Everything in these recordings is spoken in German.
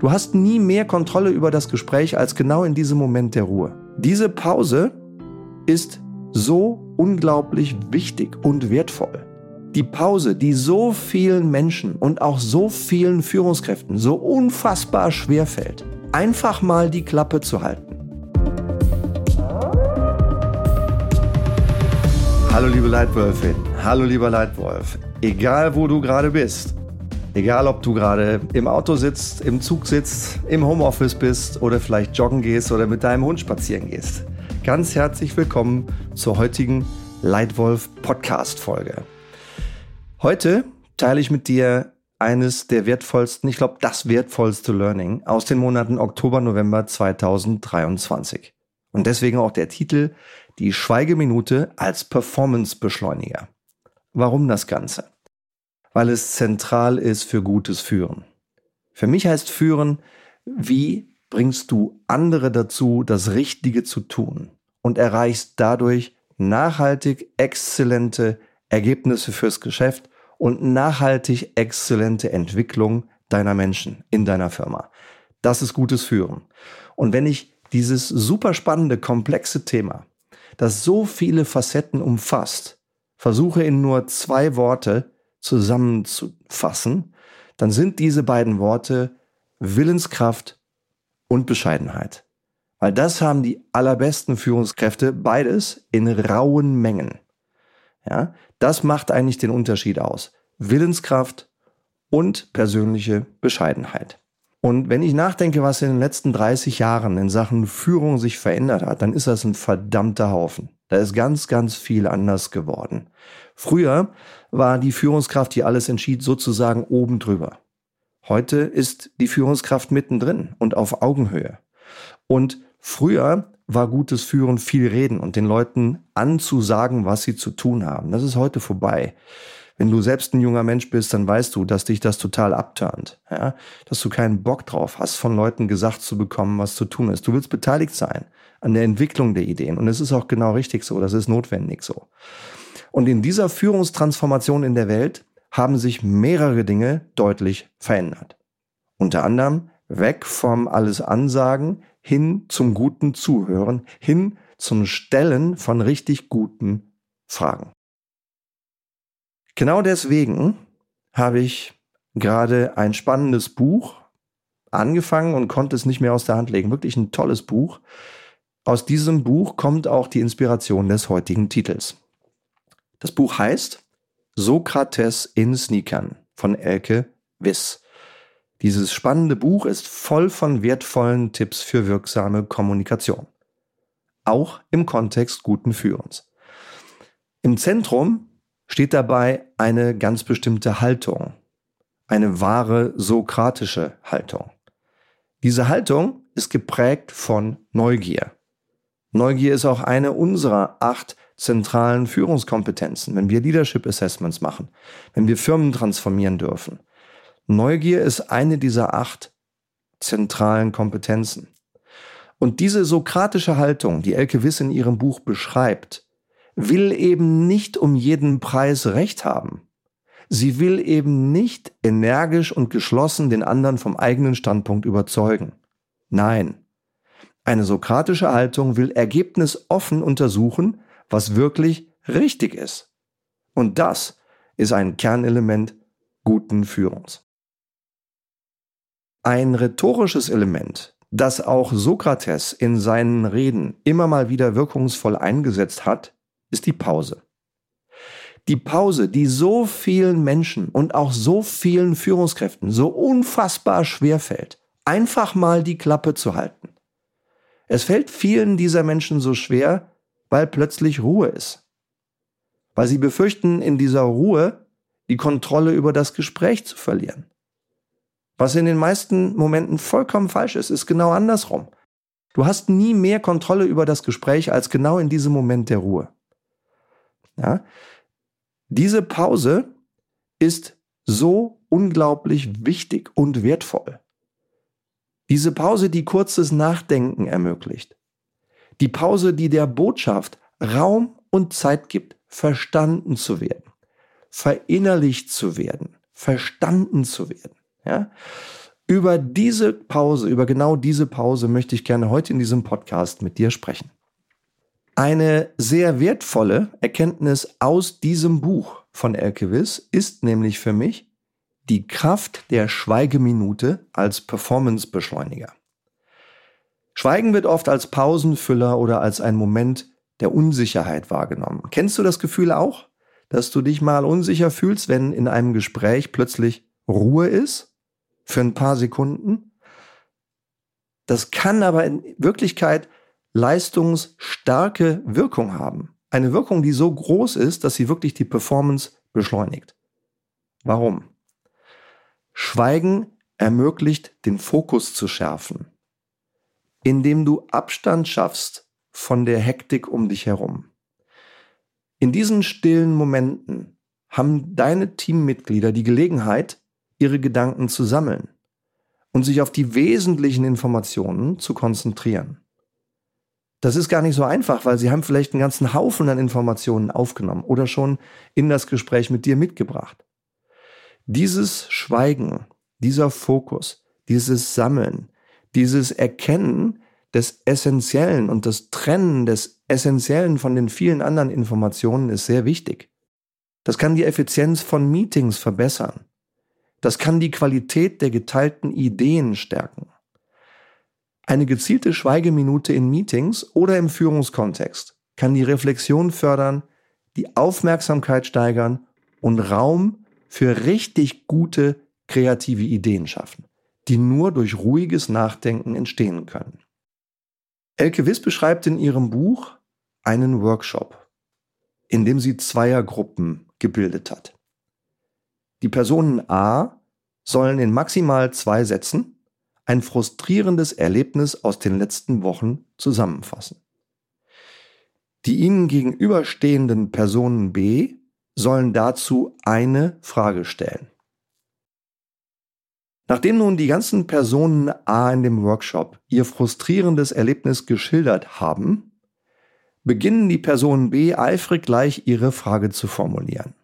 Du hast nie mehr Kontrolle über das Gespräch als genau in diesem Moment der Ruhe. Diese Pause ist so unglaublich wichtig und wertvoll. Die Pause, die so vielen Menschen und auch so vielen Führungskräften so unfassbar schwer fällt, einfach mal die Klappe zu halten. Hallo liebe Leitwölfin, hallo lieber Leitwolf, egal wo du gerade bist, egal ob du gerade im Auto sitzt, im Zug sitzt, im Homeoffice bist oder vielleicht joggen gehst oder mit deinem Hund spazieren gehst, ganz herzlich willkommen zur heutigen Leitwolf Podcast Folge. Heute teile ich mit dir eines der wertvollsten, ich glaube das wertvollste Learning aus den Monaten Oktober, November 2023. Und deswegen auch der Titel Die Schweigeminute als Performance-Beschleuniger. Warum das Ganze? Weil es zentral ist für gutes Führen. Für mich heißt Führen, wie bringst du andere dazu, das Richtige zu tun und erreichst dadurch nachhaltig exzellente Ergebnisse fürs Geschäft und nachhaltig exzellente Entwicklung deiner Menschen in deiner Firma. Das ist gutes Führen. Und wenn ich dieses super spannende, komplexe Thema, das so viele Facetten umfasst, versuche in nur zwei Worte zusammenzufassen, dann sind diese beiden Worte Willenskraft und Bescheidenheit. Weil das haben die allerbesten Führungskräfte beides in rauen Mengen. Ja, das macht eigentlich den Unterschied aus. Willenskraft und persönliche Bescheidenheit. Und wenn ich nachdenke, was in den letzten 30 Jahren in Sachen Führung sich verändert hat, dann ist das ein verdammter Haufen. Da ist ganz, ganz viel anders geworden. Früher war die Führungskraft, die alles entschied, sozusagen oben drüber. Heute ist die Führungskraft mittendrin und auf Augenhöhe. Und früher war gutes Führen viel reden und den Leuten anzusagen, was sie zu tun haben. Das ist heute vorbei. Wenn du selbst ein junger Mensch bist, dann weißt du, dass dich das total abturnt, ja? dass du keinen Bock drauf hast, von Leuten gesagt zu bekommen, was zu tun ist. Du willst beteiligt sein an der Entwicklung der Ideen und es ist auch genau richtig so, das ist notwendig so. Und in dieser Führungstransformation in der Welt haben sich mehrere Dinge deutlich verändert. Unter anderem weg vom alles Ansagen hin zum guten Zuhören, hin zum Stellen von richtig guten Fragen. Genau deswegen habe ich gerade ein spannendes Buch angefangen und konnte es nicht mehr aus der Hand legen. Wirklich ein tolles Buch. Aus diesem Buch kommt auch die Inspiration des heutigen Titels. Das Buch heißt Sokrates in Sneakern von Elke Wiss. Dieses spannende Buch ist voll von wertvollen Tipps für wirksame Kommunikation. Auch im Kontext guten Führens. Im Zentrum steht dabei eine ganz bestimmte Haltung. Eine wahre sokratische Haltung. Diese Haltung ist geprägt von Neugier. Neugier ist auch eine unserer acht zentralen Führungskompetenzen, wenn wir Leadership Assessments machen, wenn wir Firmen transformieren dürfen. Neugier ist eine dieser acht zentralen Kompetenzen. Und diese sokratische Haltung, die Elke Wiss in ihrem Buch beschreibt, will eben nicht um jeden Preis Recht haben. Sie will eben nicht energisch und geschlossen den anderen vom eigenen Standpunkt überzeugen. Nein. Eine sokratische Haltung will ergebnisoffen untersuchen, was wirklich richtig ist. Und das ist ein Kernelement guten Führungs. Ein rhetorisches Element, das auch Sokrates in seinen Reden immer mal wieder wirkungsvoll eingesetzt hat, ist die Pause. Die Pause, die so vielen Menschen und auch so vielen Führungskräften so unfassbar schwer fällt, einfach mal die Klappe zu halten. Es fällt vielen dieser Menschen so schwer, weil plötzlich Ruhe ist. Weil sie befürchten, in dieser Ruhe die Kontrolle über das Gespräch zu verlieren. Was in den meisten Momenten vollkommen falsch ist, ist genau andersrum. Du hast nie mehr Kontrolle über das Gespräch als genau in diesem Moment der Ruhe. Ja? Diese Pause ist so unglaublich wichtig und wertvoll. Diese Pause, die kurzes Nachdenken ermöglicht. Die Pause, die der Botschaft Raum und Zeit gibt, verstanden zu werden, verinnerlicht zu werden, verstanden zu werden. Ja? Über diese Pause, über genau diese Pause möchte ich gerne heute in diesem Podcast mit dir sprechen. Eine sehr wertvolle Erkenntnis aus diesem Buch von Elke Wiss ist nämlich für mich die Kraft der Schweigeminute als Performancebeschleuniger. Schweigen wird oft als Pausenfüller oder als ein Moment der Unsicherheit wahrgenommen. Kennst du das Gefühl auch, dass du dich mal unsicher fühlst, wenn in einem Gespräch plötzlich Ruhe ist für ein paar Sekunden? Das kann aber in Wirklichkeit leistungsstarke Wirkung haben. Eine Wirkung, die so groß ist, dass sie wirklich die Performance beschleunigt. Warum? Schweigen ermöglicht, den Fokus zu schärfen, indem du Abstand schaffst von der Hektik um dich herum. In diesen stillen Momenten haben deine Teammitglieder die Gelegenheit, ihre Gedanken zu sammeln und sich auf die wesentlichen Informationen zu konzentrieren. Das ist gar nicht so einfach, weil sie haben vielleicht einen ganzen Haufen an Informationen aufgenommen oder schon in das Gespräch mit dir mitgebracht. Dieses Schweigen, dieser Fokus, dieses Sammeln, dieses Erkennen des Essentiellen und das Trennen des Essentiellen von den vielen anderen Informationen ist sehr wichtig. Das kann die Effizienz von Meetings verbessern. Das kann die Qualität der geteilten Ideen stärken. Eine gezielte Schweigeminute in Meetings oder im Führungskontext kann die Reflexion fördern, die Aufmerksamkeit steigern und Raum für richtig gute kreative Ideen schaffen, die nur durch ruhiges Nachdenken entstehen können. Elke Wiss beschreibt in ihrem Buch einen Workshop, in dem sie Zweiergruppen gebildet hat. Die Personen A sollen in maximal zwei Sätzen ein frustrierendes Erlebnis aus den letzten Wochen zusammenfassen. Die ihnen gegenüberstehenden Personen B sollen dazu eine Frage stellen. Nachdem nun die ganzen Personen A in dem Workshop ihr frustrierendes Erlebnis geschildert haben, beginnen die Personen B eifrig gleich ihre Frage zu formulieren.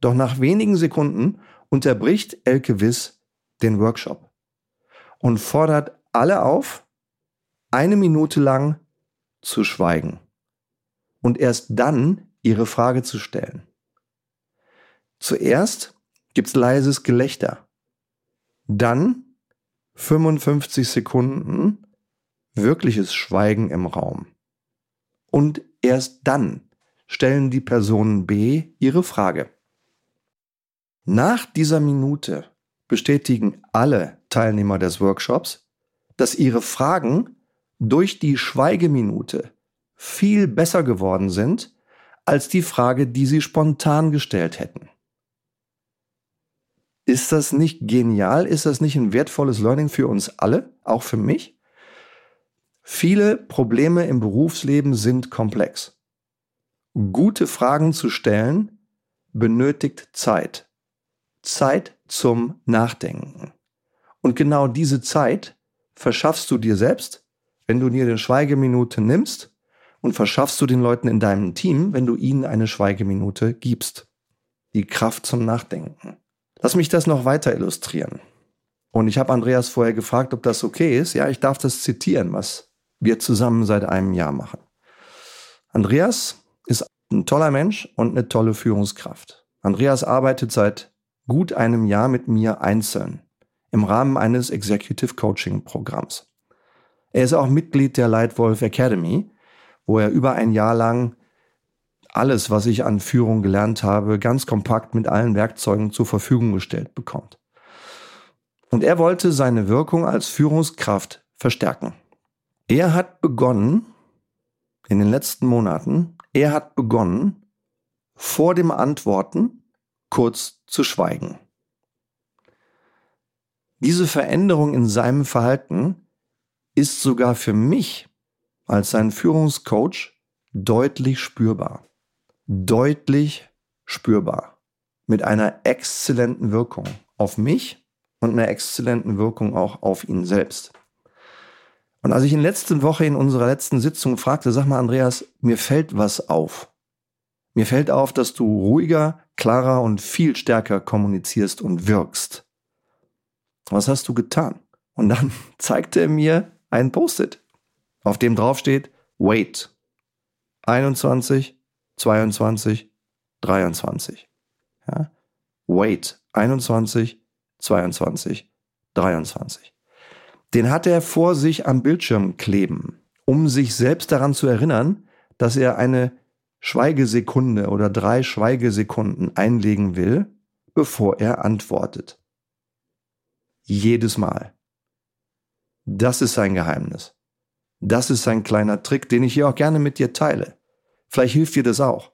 Doch nach wenigen Sekunden unterbricht Elke Wiss den Workshop und fordert alle auf, eine Minute lang zu schweigen und erst dann ihre Frage zu stellen. Zuerst gibt's leises Gelächter, dann 55 Sekunden wirkliches Schweigen im Raum. Und erst dann stellen die Personen B ihre Frage. Nach dieser Minute bestätigen alle Teilnehmer des Workshops, dass ihre Fragen durch die Schweigeminute viel besser geworden sind als die Frage, die sie spontan gestellt hätten. Ist das nicht genial? Ist das nicht ein wertvolles Learning für uns alle, auch für mich? Viele Probleme im Berufsleben sind komplex. Gute Fragen zu stellen benötigt Zeit. Zeit zum Nachdenken. Und genau diese Zeit verschaffst du dir selbst, wenn du dir eine Schweigeminute nimmst und verschaffst du den Leuten in deinem Team, wenn du ihnen eine Schweigeminute gibst. Die Kraft zum Nachdenken. Lass mich das noch weiter illustrieren. Und ich habe Andreas vorher gefragt, ob das okay ist. Ja, ich darf das zitieren, was wir zusammen seit einem Jahr machen. Andreas ist ein toller Mensch und eine tolle Führungskraft. Andreas arbeitet seit gut einem Jahr mit mir einzeln im Rahmen eines Executive Coaching Programms. Er ist auch Mitglied der Lightwolf Academy, wo er über ein Jahr lang alles, was ich an Führung gelernt habe, ganz kompakt mit allen Werkzeugen zur Verfügung gestellt bekommt. Und er wollte seine Wirkung als Führungskraft verstärken. Er hat begonnen, in den letzten Monaten, er hat begonnen, vor dem Antworten kurz zu schweigen. Diese Veränderung in seinem Verhalten ist sogar für mich als sein Führungscoach deutlich spürbar. Deutlich spürbar. Mit einer exzellenten Wirkung auf mich und einer exzellenten Wirkung auch auf ihn selbst. Und als ich in letzter Woche in unserer letzten Sitzung fragte, sag mal Andreas, mir fällt was auf. Mir fällt auf, dass du ruhiger, klarer und viel stärker kommunizierst und wirkst. Was hast du getan? Und dann zeigte er mir ein Post-it, auf dem drauf steht, wait. 21, 22, 23. Ja? Wait. 21, 22, 23. Den hat er vor sich am Bildschirm kleben, um sich selbst daran zu erinnern, dass er eine Schweigesekunde oder drei Schweigesekunden einlegen will, bevor er antwortet. Jedes Mal. Das ist sein Geheimnis. Das ist sein kleiner Trick, den ich hier auch gerne mit dir teile. Vielleicht hilft dir das auch.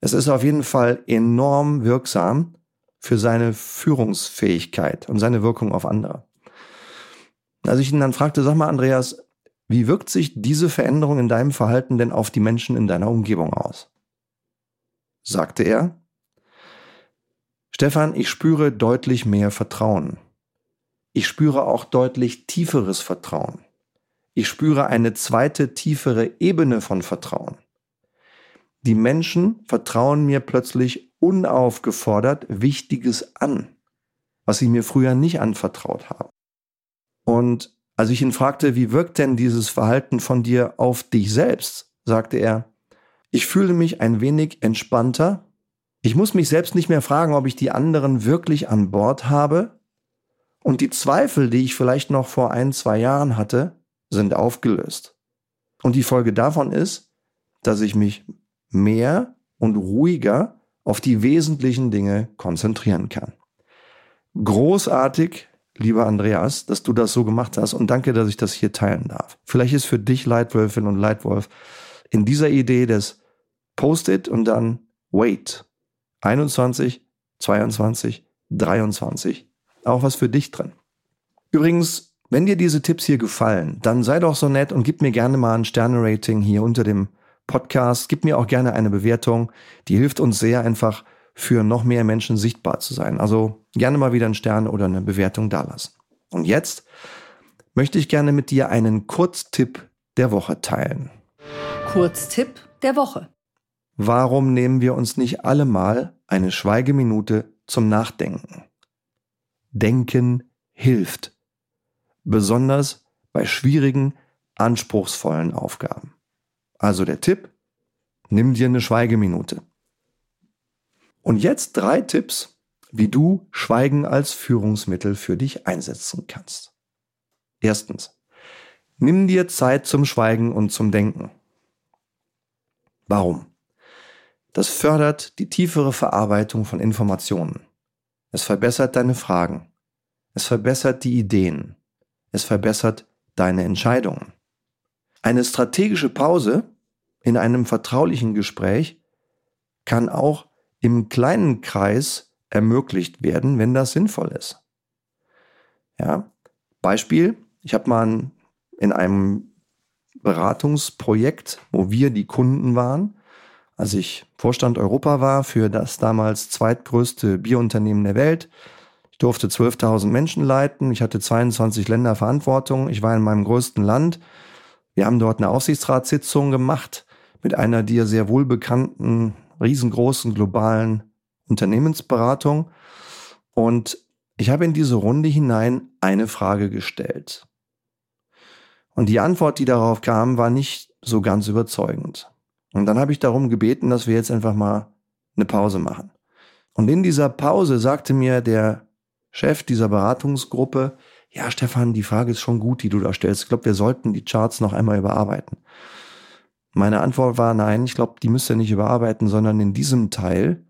Es ist auf jeden Fall enorm wirksam für seine Führungsfähigkeit und seine Wirkung auf andere. Als ich ihn dann fragte, sag mal, Andreas, wie wirkt sich diese Veränderung in deinem Verhalten denn auf die Menschen in deiner Umgebung aus? Sagte er, Stefan, ich spüre deutlich mehr Vertrauen. Ich spüre auch deutlich tieferes Vertrauen. Ich spüre eine zweite, tiefere Ebene von Vertrauen. Die Menschen vertrauen mir plötzlich unaufgefordert Wichtiges an, was sie mir früher nicht anvertraut haben. Und als ich ihn fragte, wie wirkt denn dieses Verhalten von dir auf dich selbst, sagte er, ich fühle mich ein wenig entspannter. Ich muss mich selbst nicht mehr fragen, ob ich die anderen wirklich an Bord habe, und die Zweifel, die ich vielleicht noch vor ein, zwei Jahren hatte, sind aufgelöst. Und die Folge davon ist, dass ich mich mehr und ruhiger auf die wesentlichen Dinge konzentrieren kann. Großartig, lieber Andreas, dass du das so gemacht hast und danke, dass ich das hier teilen darf. Vielleicht ist für dich Leitwölfin und Leitwolf in dieser Idee des Post-it und dann Wait 21, 22, 23 auch was für dich drin. Übrigens, wenn dir diese Tipps hier gefallen, dann sei doch so nett und gib mir gerne mal ein Sterne-Rating hier unter dem Podcast. Gib mir auch gerne eine Bewertung. Die hilft uns sehr einfach für noch mehr Menschen sichtbar zu sein. Also gerne mal wieder einen Stern oder eine Bewertung dalassen. Und jetzt möchte ich gerne mit dir einen Kurztipp der Woche teilen. Kurztipp der Woche. Warum nehmen wir uns nicht alle mal eine Schweigeminute zum Nachdenken? Denken hilft. Besonders bei schwierigen, anspruchsvollen Aufgaben. Also der Tipp, nimm dir eine Schweigeminute. Und jetzt drei Tipps, wie du Schweigen als Führungsmittel für dich einsetzen kannst. Erstens, nimm dir Zeit zum Schweigen und zum Denken. Warum? Das fördert die tiefere Verarbeitung von Informationen. Es verbessert deine Fragen. Es verbessert die Ideen. Es verbessert deine Entscheidungen. Eine strategische Pause in einem vertraulichen Gespräch kann auch im kleinen Kreis ermöglicht werden, wenn das sinnvoll ist. Ja, Beispiel, ich habe mal in einem Beratungsprojekt, wo wir die Kunden waren, als ich Vorstand Europa war für das damals zweitgrößte Bierunternehmen der Welt. Ich durfte 12.000 Menschen leiten. Ich hatte 22 Länder Verantwortung. Ich war in meinem größten Land. Wir haben dort eine Aufsichtsratssitzung gemacht mit einer dir sehr wohlbekannten, riesengroßen globalen Unternehmensberatung. Und ich habe in diese Runde hinein eine Frage gestellt. Und die Antwort, die darauf kam, war nicht so ganz überzeugend. Und dann habe ich darum gebeten, dass wir jetzt einfach mal eine Pause machen. Und in dieser Pause sagte mir der Chef dieser Beratungsgruppe, ja, Stefan, die Frage ist schon gut, die du da stellst. Ich glaube, wir sollten die Charts noch einmal überarbeiten. Meine Antwort war nein, ich glaube, die müsst ihr nicht überarbeiten, sondern in diesem Teil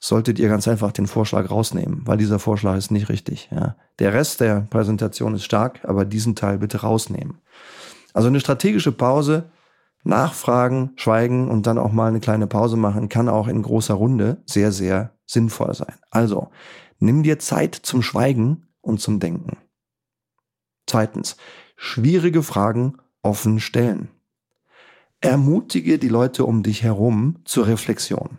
solltet ihr ganz einfach den Vorschlag rausnehmen, weil dieser Vorschlag ist nicht richtig. Ja. Der Rest der Präsentation ist stark, aber diesen Teil bitte rausnehmen. Also eine strategische Pause Nachfragen, schweigen und dann auch mal eine kleine Pause machen, kann auch in großer Runde sehr, sehr sinnvoll sein. Also, nimm dir Zeit zum Schweigen und zum Denken. Zweitens, schwierige Fragen offen stellen. Ermutige die Leute um dich herum zur Reflexion.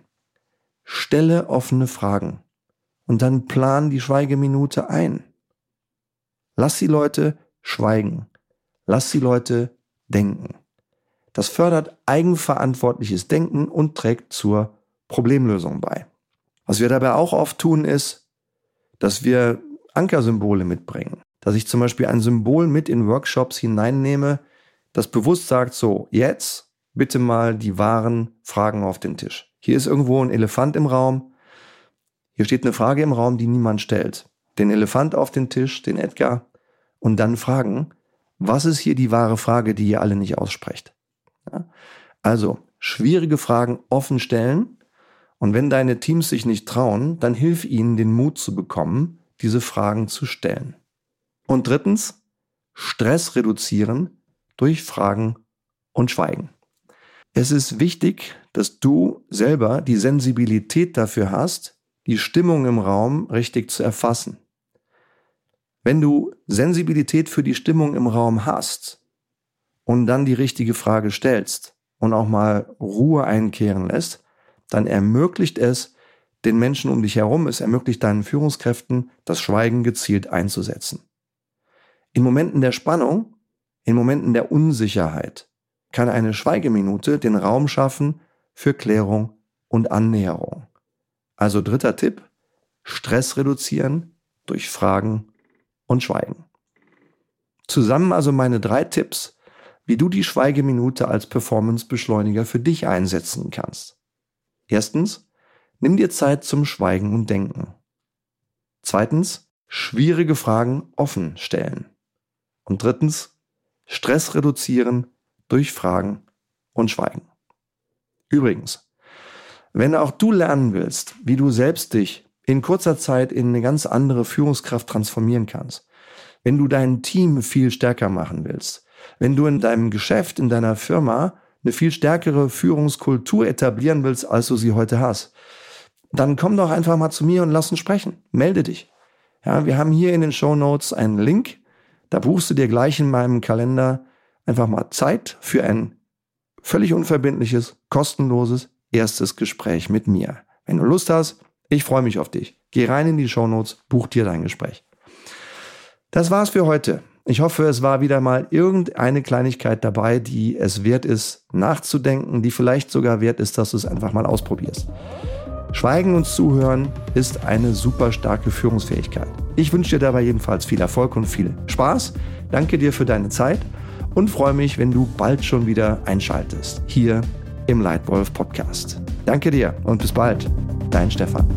Stelle offene Fragen und dann plan die Schweigeminute ein. Lass die Leute schweigen. Lass die Leute denken. Das fördert eigenverantwortliches Denken und trägt zur Problemlösung bei. Was wir dabei auch oft tun, ist, dass wir Ankersymbole mitbringen. Dass ich zum Beispiel ein Symbol mit in Workshops hineinnehme, das bewusst sagt so, jetzt bitte mal die wahren Fragen auf den Tisch. Hier ist irgendwo ein Elefant im Raum. Hier steht eine Frage im Raum, die niemand stellt. Den Elefant auf den Tisch, den Edgar, und dann fragen, was ist hier die wahre Frage, die ihr alle nicht aussprecht? Ja? Also, schwierige Fragen offen stellen. Und wenn deine Teams sich nicht trauen, dann hilf ihnen, den Mut zu bekommen, diese Fragen zu stellen. Und drittens, Stress reduzieren durch Fragen und Schweigen. Es ist wichtig, dass du selber die Sensibilität dafür hast, die Stimmung im Raum richtig zu erfassen. Wenn du Sensibilität für die Stimmung im Raum hast und dann die richtige Frage stellst und auch mal Ruhe einkehren lässt, dann ermöglicht es den Menschen um dich herum, es ermöglicht deinen Führungskräften, das Schweigen gezielt einzusetzen. In Momenten der Spannung, in Momenten der Unsicherheit kann eine Schweigeminute den Raum schaffen für Klärung und Annäherung. Also dritter Tipp, Stress reduzieren durch Fragen und Schweigen. Zusammen also meine drei Tipps, wie du die Schweigeminute als Performance-Beschleuniger für dich einsetzen kannst. Erstens, nimm dir Zeit zum Schweigen und Denken. Zweitens, schwierige Fragen offen stellen. Und drittens, Stress reduzieren durch Fragen und Schweigen. Übrigens, wenn auch du lernen willst, wie du selbst dich in kurzer Zeit in eine ganz andere Führungskraft transformieren kannst, wenn du dein Team viel stärker machen willst, wenn du in deinem Geschäft, in deiner Firma eine viel stärkere Führungskultur etablieren willst, als du sie heute hast, dann komm doch einfach mal zu mir und lass uns sprechen. Melde dich. Ja, wir haben hier in den Show Notes einen Link. Da buchst du dir gleich in meinem Kalender einfach mal Zeit für ein völlig unverbindliches, kostenloses erstes Gespräch mit mir. Wenn du Lust hast, ich freue mich auf dich. Geh rein in die Shownotes, buch dir dein Gespräch. Das war's für heute. Ich hoffe, es war wieder mal irgendeine Kleinigkeit dabei, die es wert ist, nachzudenken, die vielleicht sogar wert ist, dass du es einfach mal ausprobierst. Schweigen und Zuhören ist eine super starke Führungsfähigkeit. Ich wünsche dir dabei jedenfalls viel Erfolg und viel Spaß. Danke dir für deine Zeit und freue mich, wenn du bald schon wieder einschaltest, hier im Leitwolf Podcast. Danke dir und bis bald, dein Stefan.